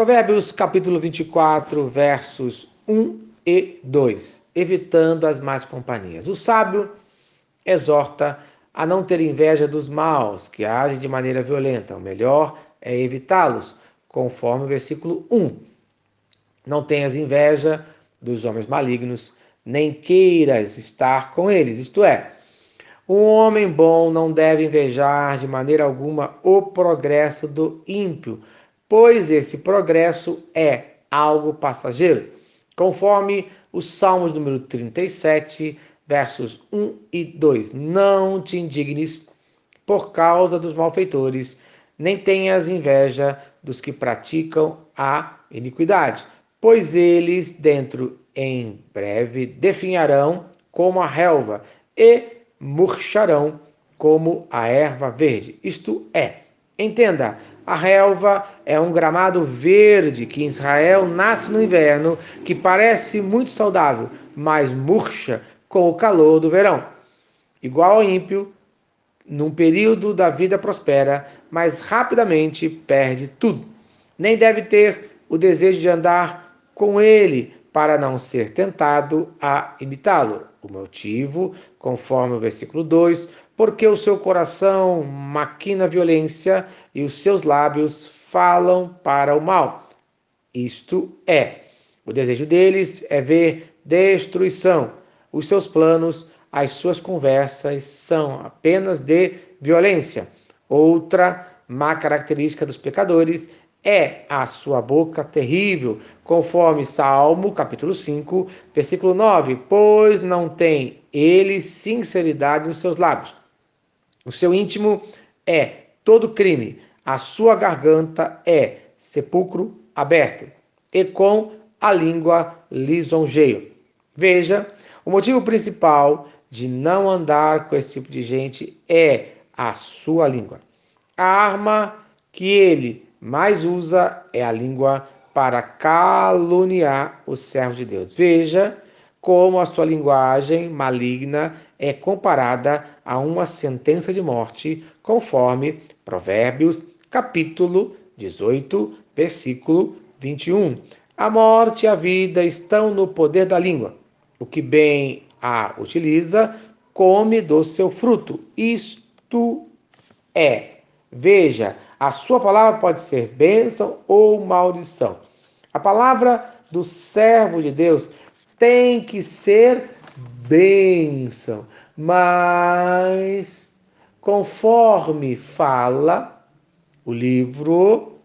Provérbios capítulo 24, versos 1 e 2. Evitando as más companhias. O sábio exorta a não ter inveja dos maus, que agem de maneira violenta. O melhor é evitá-los, conforme o versículo 1. Não tenhas inveja dos homens malignos, nem queiras estar com eles. Isto é, um homem bom não deve invejar de maneira alguma o progresso do ímpio, pois esse progresso é algo passageiro, conforme os Salmos número 37, versos 1 e 2. Não te indignes por causa dos malfeitores, nem tenhas inveja dos que praticam a iniquidade, pois eles dentro em breve definharão como a relva e murcharão como a erva verde. Isto é, entenda, a relva é um gramado verde que em Israel nasce no inverno, que parece muito saudável, mas murcha com o calor do verão. Igual ao ímpio, num período da vida prospera, mas rapidamente perde tudo. Nem deve ter o desejo de andar com ele para não ser tentado a imitá-lo. O motivo, conforme o versículo 2, porque o seu coração maquina violência e os seus lábios falam para o mal. Isto é, o desejo deles é ver destruição os seus planos, as suas conversas são apenas de violência. Outra má característica dos pecadores é a sua boca terrível, conforme Salmo capítulo 5, versículo 9, pois não tem ele sinceridade nos seus lábios. O seu íntimo é todo crime, a sua garganta é sepulcro aberto, e com a língua lisonjeio. Veja o motivo principal de não andar com esse tipo de gente é a sua língua. A arma que ele mais usa é a língua para caluniar os servos de Deus. Veja como a sua linguagem maligna é comparada a uma sentença de morte, conforme Provérbios, capítulo 18, versículo 21. A morte e a vida estão no poder da língua. O que bem a utiliza, come do seu fruto. Isto é. Veja, a sua palavra pode ser bênção ou maldição. A palavra do servo de Deus tem que ser bênção, mas conforme fala o livro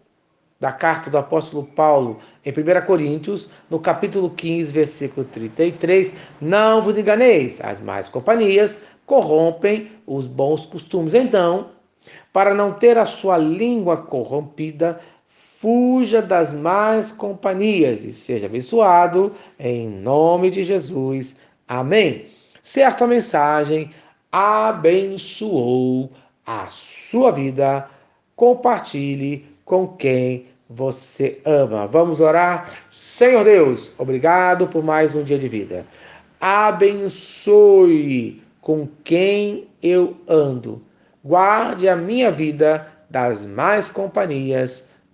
da carta do apóstolo Paulo em 1 Coríntios, no capítulo 15, versículo 33, não vos enganeis, as más companhias corrompem os bons costumes. Então, para não ter a sua língua corrompida, fuja das más companhias e seja abençoado em nome de Jesus. Amém. Certa mensagem abençoou a sua vida. Compartilhe com quem você ama. Vamos orar? Senhor Deus, obrigado por mais um dia de vida. Abençoe com quem eu ando. Guarde a minha vida das más companhias,